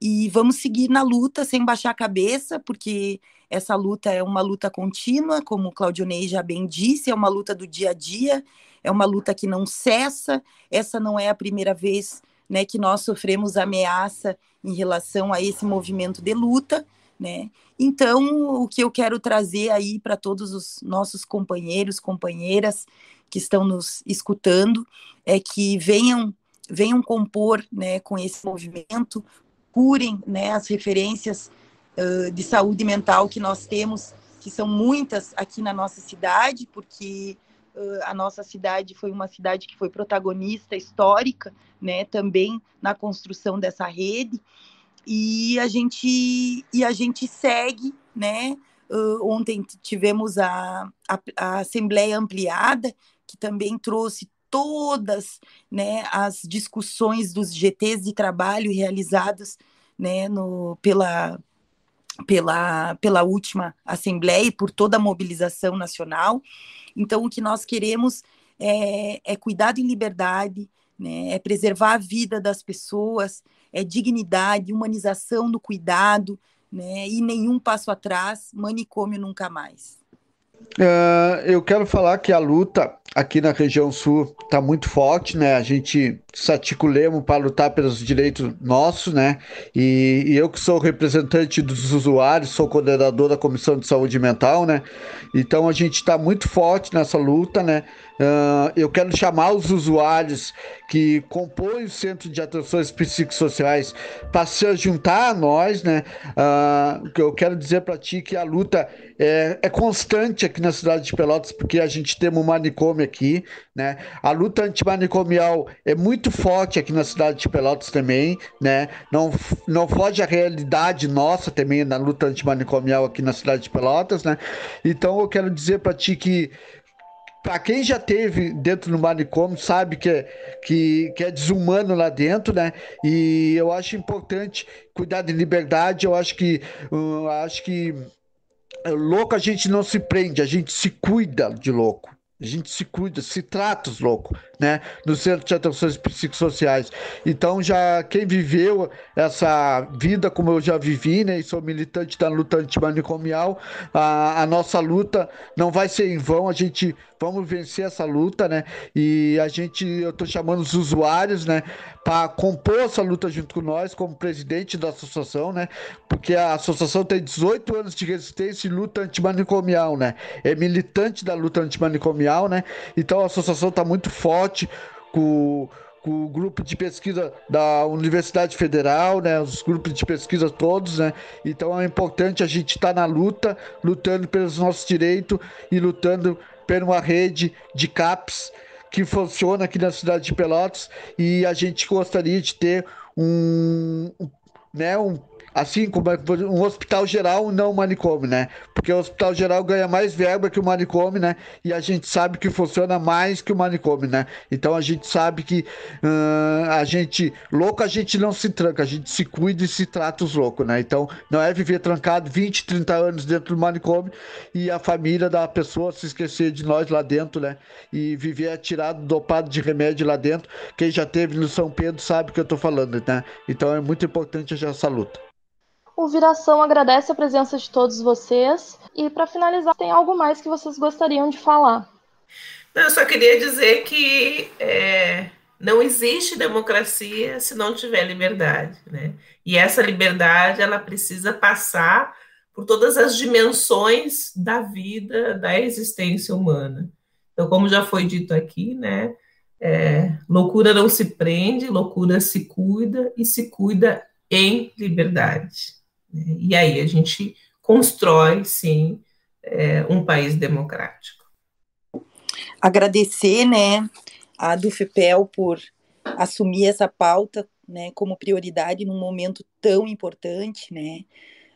e vamos seguir na luta sem baixar a cabeça, porque essa luta é uma luta contínua, como o Claudionei já bem disse, é uma luta do dia a dia, é uma luta que não cessa, essa não é a primeira vez né, que nós sofremos ameaça em relação a esse movimento de luta, né? Então, o que eu quero trazer aí para todos os nossos companheiros, companheiras que estão nos escutando, é que venham venham compor né, com esse movimento, curem né, as referências uh, de saúde mental que nós temos, que são muitas aqui na nossa cidade, porque uh, a nossa cidade foi uma cidade que foi protagonista histórica, né, também na construção dessa rede, e a gente, e a gente segue, né, uh, ontem tivemos a, a, a Assembleia Ampliada, que também trouxe todas né, as discussões dos GTs de trabalho realizadas né, no, pela, pela, pela última Assembleia e por toda a mobilização nacional. Então, o que nós queremos é, é cuidado em liberdade, né, é preservar a vida das pessoas, é dignidade, humanização no cuidado, né, e nenhum passo atrás, manicômio nunca mais. Uh, eu quero falar que a luta aqui na região sul está muito forte, né? A gente se articulemos para lutar pelos direitos nossos, né? E, e, eu que sou representante dos usuários, sou coordenador da Comissão de Saúde Mental, né? Então a gente está muito forte nessa luta, né? Uh, eu quero chamar os usuários que compõem o Centro de Atenções Psicossociais para se juntar a nós, né? Uh, eu quero dizer para ti que a luta é, é, constante aqui na cidade de Pelotas, porque a gente tem um manicômio aqui, né? A luta antimanicomial é muito forte aqui na cidade de Pelotas também, né? Não, não foge a realidade nossa também na luta antimanicomial aqui na cidade de Pelotas, né? Então eu quero dizer para ti que para quem já teve dentro do manicômio sabe que é, que, que é desumano lá dentro, né? E eu acho importante cuidar de liberdade. Eu acho que eu acho que é, louco a gente não se prende, a gente se cuida de louco. A gente se cuida, se trata os loucos, né? No centro de atenções psicossociais. Então, já quem viveu essa vida como eu já vivi, né? E sou militante da luta antimanicomial, a, a nossa luta não vai ser em vão. A gente vamos vencer essa luta, né? E a gente, eu tô chamando os usuários, né? Para compor essa luta junto com nós, como presidente da associação, né? Porque a associação tem 18 anos de resistência e luta antimanicomial, né? É militante da luta antimanicomial, né? Então a associação está muito forte com com o grupo de pesquisa da Universidade Federal, né, os grupos de pesquisa todos, né, então é importante a gente estar tá na luta, lutando pelos nossos direitos e lutando por uma rede de CAPs que funciona aqui na cidade de Pelotas. E a gente gostaria de ter um, né, um assim como um hospital geral, não um manicômio, né? Porque o hospital geral ganha mais verba que o manicômio, né? E a gente sabe que funciona mais que o manicômio, né? Então a gente sabe que uh, a gente, louco, a gente não se tranca, a gente se cuida e se trata os loucos, né? Então não é viver trancado 20, 30 anos dentro do manicômio e a família da pessoa se esquecer de nós lá dentro, né? E viver atirado, dopado de remédio lá dentro. Quem já teve no São Pedro sabe o que eu tô falando, né? Então é muito importante essa luta. O Viração agradece a presença de todos vocês e para finalizar, tem algo mais que vocês gostariam de falar? eu só queria dizer que é, não existe democracia se não tiver liberdade, né? E essa liberdade ela precisa passar por todas as dimensões da vida, da existência humana. Então, como já foi dito aqui, né? É, loucura não se prende, loucura se cuida e se cuida em liberdade. Né? E aí a gente constrói, sim, é, um país democrático. Agradecer, né, a Dufepel por assumir essa pauta, né, como prioridade num momento tão importante, né,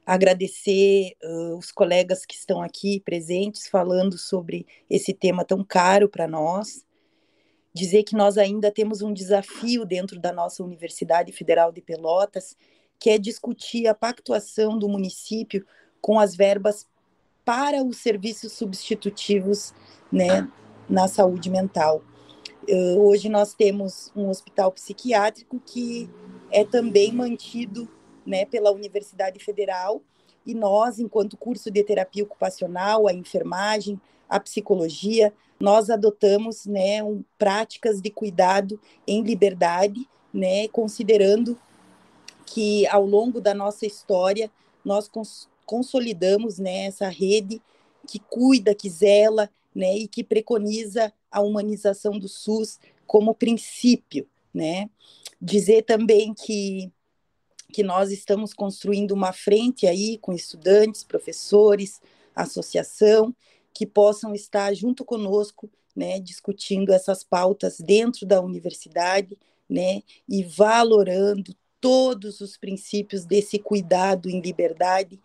agradecer uh, os colegas que estão aqui presentes falando sobre esse tema tão caro para nós, dizer que nós ainda temos um desafio dentro da nossa Universidade Federal de Pelotas, que é discutir a pactuação do município com as verbas para os serviços substitutivos né, na saúde mental. Uh, hoje nós temos um hospital psiquiátrico que é também mantido né, pela Universidade Federal e nós, enquanto curso de terapia ocupacional, a enfermagem, a psicologia, nós adotamos né, um, práticas de cuidado em liberdade, né, considerando que ao longo da nossa história nós cons consolidamos né, essa rede que cuida, que zela né, e que preconiza a humanização do SUS como princípio. Né? Dizer também que, que nós estamos construindo uma frente aí com estudantes, professores, associação, que possam estar junto conosco, né, discutindo essas pautas dentro da universidade, né, e valorando todos os princípios desse cuidado em liberdade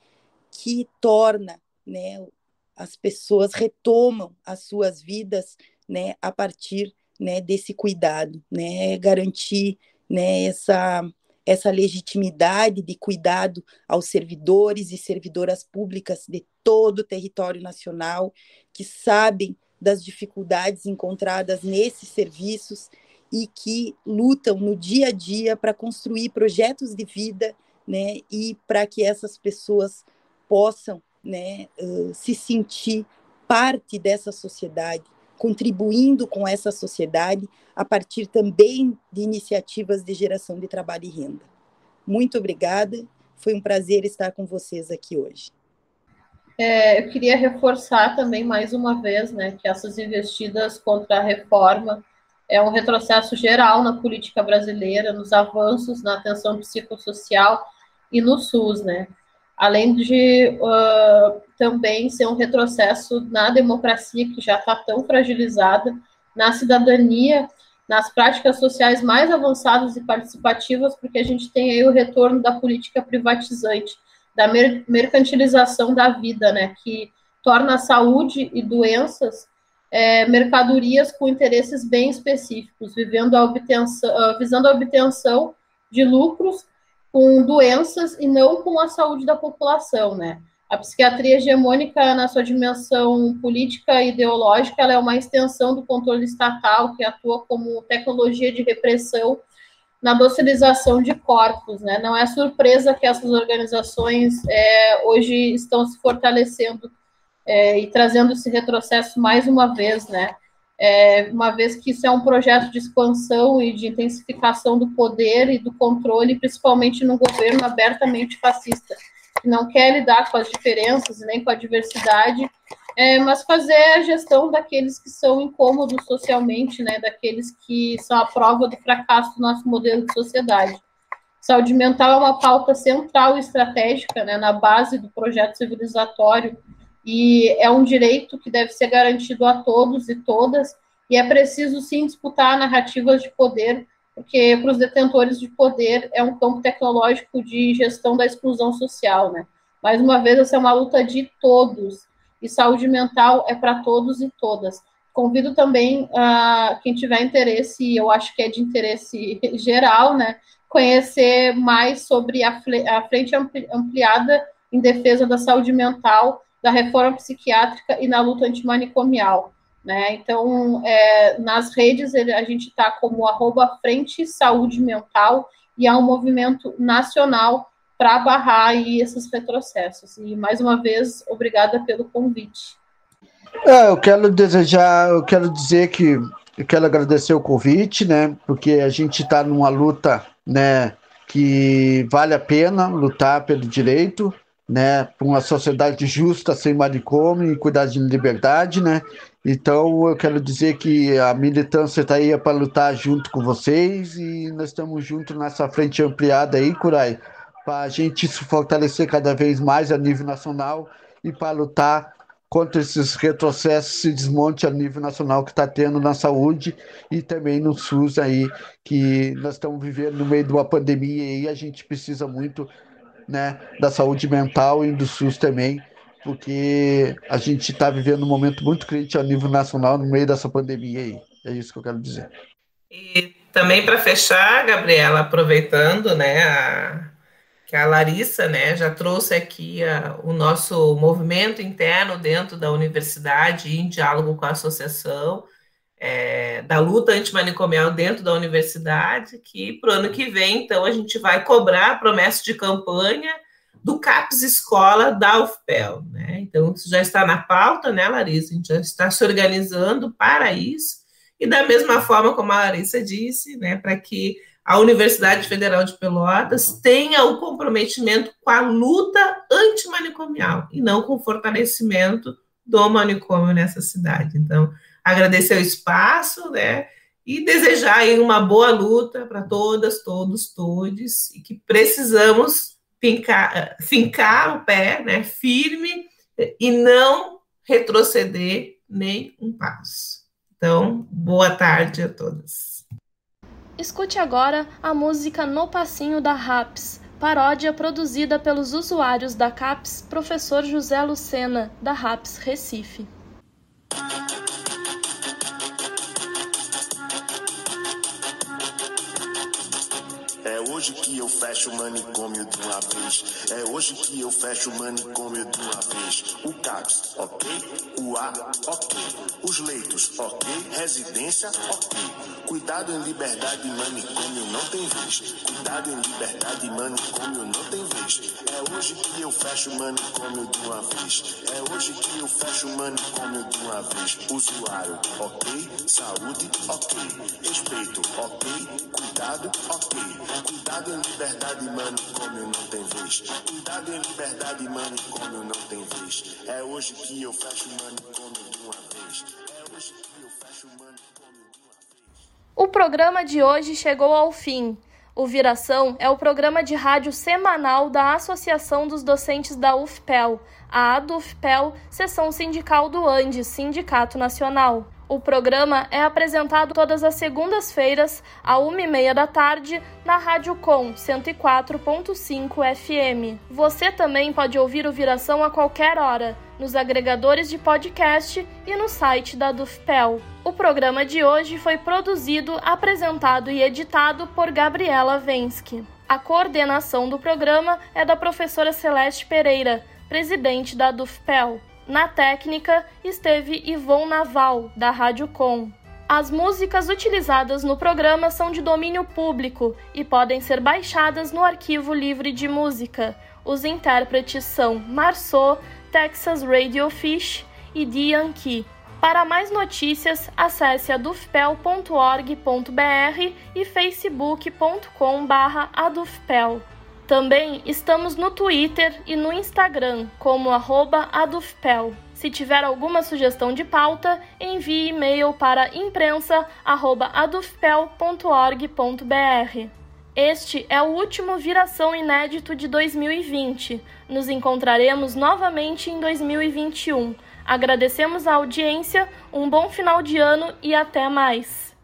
que torna, né, as pessoas retomam as suas vidas, né, a partir, né, desse cuidado, né, garantir, né, essa essa legitimidade de cuidado aos servidores e servidoras públicas de todo o território nacional que sabem das dificuldades encontradas nesses serviços e que lutam no dia a dia para construir projetos de vida, né, e para que essas pessoas possam, né, uh, se sentir parte dessa sociedade, contribuindo com essa sociedade a partir também de iniciativas de geração de trabalho e renda. Muito obrigada, foi um prazer estar com vocês aqui hoje. É, eu queria reforçar também mais uma vez, né, que essas investidas contra a reforma é um retrocesso geral na política brasileira, nos avanços na atenção psicossocial e no SUS, né? Além de uh, também ser um retrocesso na democracia, que já está tão fragilizada, na cidadania, nas práticas sociais mais avançadas e participativas, porque a gente tem aí o retorno da política privatizante, da mer mercantilização da vida, né? Que torna a saúde e doenças é, mercadorias com interesses bem específicos, vivendo a obtenção, uh, visando a obtenção de lucros com doenças e não com a saúde da população, né? A psiquiatria hegemônica, na sua dimensão política e ideológica, ela é uma extensão do controle estatal que atua como tecnologia de repressão na docilização de corpos, né? Não é surpresa que essas organizações é, hoje estão se fortalecendo é, e trazendo esse retrocesso mais uma vez, né? É, uma vez que isso é um projeto de expansão e de intensificação do poder e do controle, principalmente no governo abertamente fascista, que não quer lidar com as diferenças nem com a diversidade, é, mas fazer a gestão daqueles que são incômodos socialmente, né, daqueles que são a prova do fracasso do nosso modelo de sociedade. Saúde mental é uma pauta central e estratégica né, na base do projeto civilizatório e é um direito que deve ser garantido a todos e todas, e é preciso sim disputar narrativas de poder porque para os detentores de poder é um campo tecnológico de gestão da exclusão social, né? Mais uma vez, essa é uma luta de todos, e saúde mental é para todos e todas. Convido também a uh, quem tiver interesse, eu acho que é de interesse geral, né, conhecer mais sobre a, a frente ampliada em defesa da saúde mental, da reforma psiquiátrica e na luta antimanicomial. Né? Então, é, nas redes, ele, a gente está como arroba Frente Saúde Mental e é um movimento nacional para barrar aí esses retrocessos. E, mais uma vez, obrigada pelo convite. É, eu quero desejar, eu quero dizer que eu quero agradecer o convite, né? Porque a gente está numa luta, né? Que vale a pena lutar pelo direito, né? Para uma sociedade justa, sem manicômio e cuidar de liberdade, né? Então eu quero dizer que a militância está aí para lutar junto com vocês e nós estamos juntos nessa frente ampliada aí, Curai, para a gente se fortalecer cada vez mais a nível nacional e para lutar contra esses retrocessos e desmonte a nível nacional que está tendo na saúde e também no SUS aí, que nós estamos vivendo no meio de uma pandemia e a gente precisa muito né, da saúde mental e do SUS também, porque a gente está vivendo um momento muito crítico a nível nacional no meio dessa pandemia aí. É isso que eu quero dizer. E também para fechar, Gabriela, aproveitando, né, a que a Larissa né, já trouxe aqui a, o nosso movimento interno dentro da universidade, em diálogo com a associação, é, da luta antimanicomial dentro da universidade, que para o ano que vem, então, a gente vai cobrar a promessa de campanha do CAPES Escola da UFPEL. Né? Então, isso já está na pauta, né, Larissa? A gente já está se organizando para isso. E da mesma forma como a Larissa disse, né, para que a Universidade Federal de Pelotas tenha o comprometimento com a luta antimanicomial e não com o fortalecimento do manicômio nessa cidade. Então, agradecer o espaço, né? E desejar aí uma boa luta para todas, todos, todes, e que precisamos fincar, fincar o pé, né, firme, e não retroceder nem um passo. Então, boa tarde a todas. Escute agora a música No Passinho da Raps, paródia produzida pelos usuários da CAPS Professor José Lucena, da RAPS Recife. Hoje que eu fecho o manicômio de uma vez. É hoje que eu fecho o manicômio de uma vez. O CAPS, ok? O A, ok. Os leitos, ok? Residência, ok. Cuidado em liberdade manicômio não tem vez. Cuidado em liberdade manicômio não tem vez. É hoje que eu fecho o manicômio de uma vez. É hoje que eu fecho o manicômio de uma vez. Usuário, ok? Saúde, ok. Respeito, ok. Cuidado, ok. Cuidado em liberdade, manicômio não tem vez. Cuidado em liberdade, manicômio não tem vez. É hoje que eu fecho o manicômio de uma vez. O programa de hoje chegou ao fim. O Viração é o programa de rádio semanal da Associação dos Docentes da UFPEL, a ADUFPEL, seção sindical do ANDES, Sindicato Nacional. O programa é apresentado todas as segundas-feiras, à uma e meia da tarde, na Rádio Com 104.5 FM. Você também pode ouvir o Viração a qualquer hora, nos agregadores de podcast e no site da Dufpel. O programa de hoje foi produzido, apresentado e editado por Gabriela Vensky. A coordenação do programa é da professora Celeste Pereira, presidente da Dufpel. Na técnica esteve Ivon Naval, da Rádio Com. As músicas utilizadas no programa são de domínio público e podem ser baixadas no arquivo livre de música. Os intérpretes são Marceau, Texas Radio Fish e Dian Key. Para mais notícias, acesse adufpel.org.br e facebook.com/adufpel. Também estamos no Twitter e no Instagram como adufpel. Se tiver alguma sugestão de pauta, envie e-mail para imprensa@adufpel.org.br. Este é o último Viração Inédito de 2020. Nos encontraremos novamente em 2021. Agradecemos a audiência, um bom final de ano e até mais!